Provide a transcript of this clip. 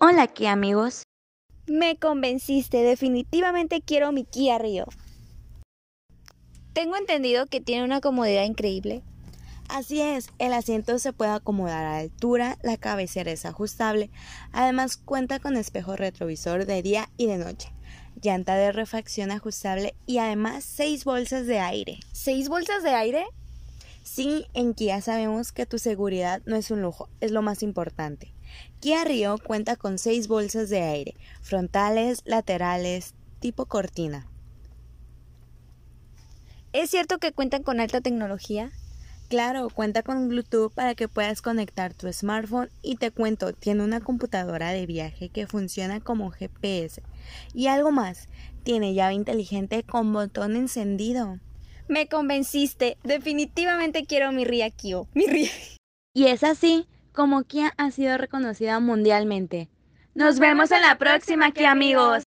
Hola Kia amigos. Me convenciste, definitivamente quiero mi Kia Rio. Tengo entendido que tiene una comodidad increíble. Así es, el asiento se puede acomodar a la altura, la cabecera es ajustable, además cuenta con espejo retrovisor de día y de noche, llanta de refacción ajustable y además seis bolsas de aire. ¿Seis bolsas de aire? Sí, en Kia sabemos que tu seguridad no es un lujo, es lo más importante. Kia Rio cuenta con seis bolsas de aire, frontales, laterales, tipo cortina. ¿Es cierto que cuentan con alta tecnología? Claro, cuenta con Bluetooth para que puedas conectar tu smartphone y te cuento, tiene una computadora de viaje que funciona como GPS. Y algo más, tiene llave inteligente con botón encendido. Me convenciste, definitivamente quiero mi Ria Kio, mi Ria. Y es así como Kia ha sido reconocida mundialmente. Nos vemos en la próxima, Kia amigos.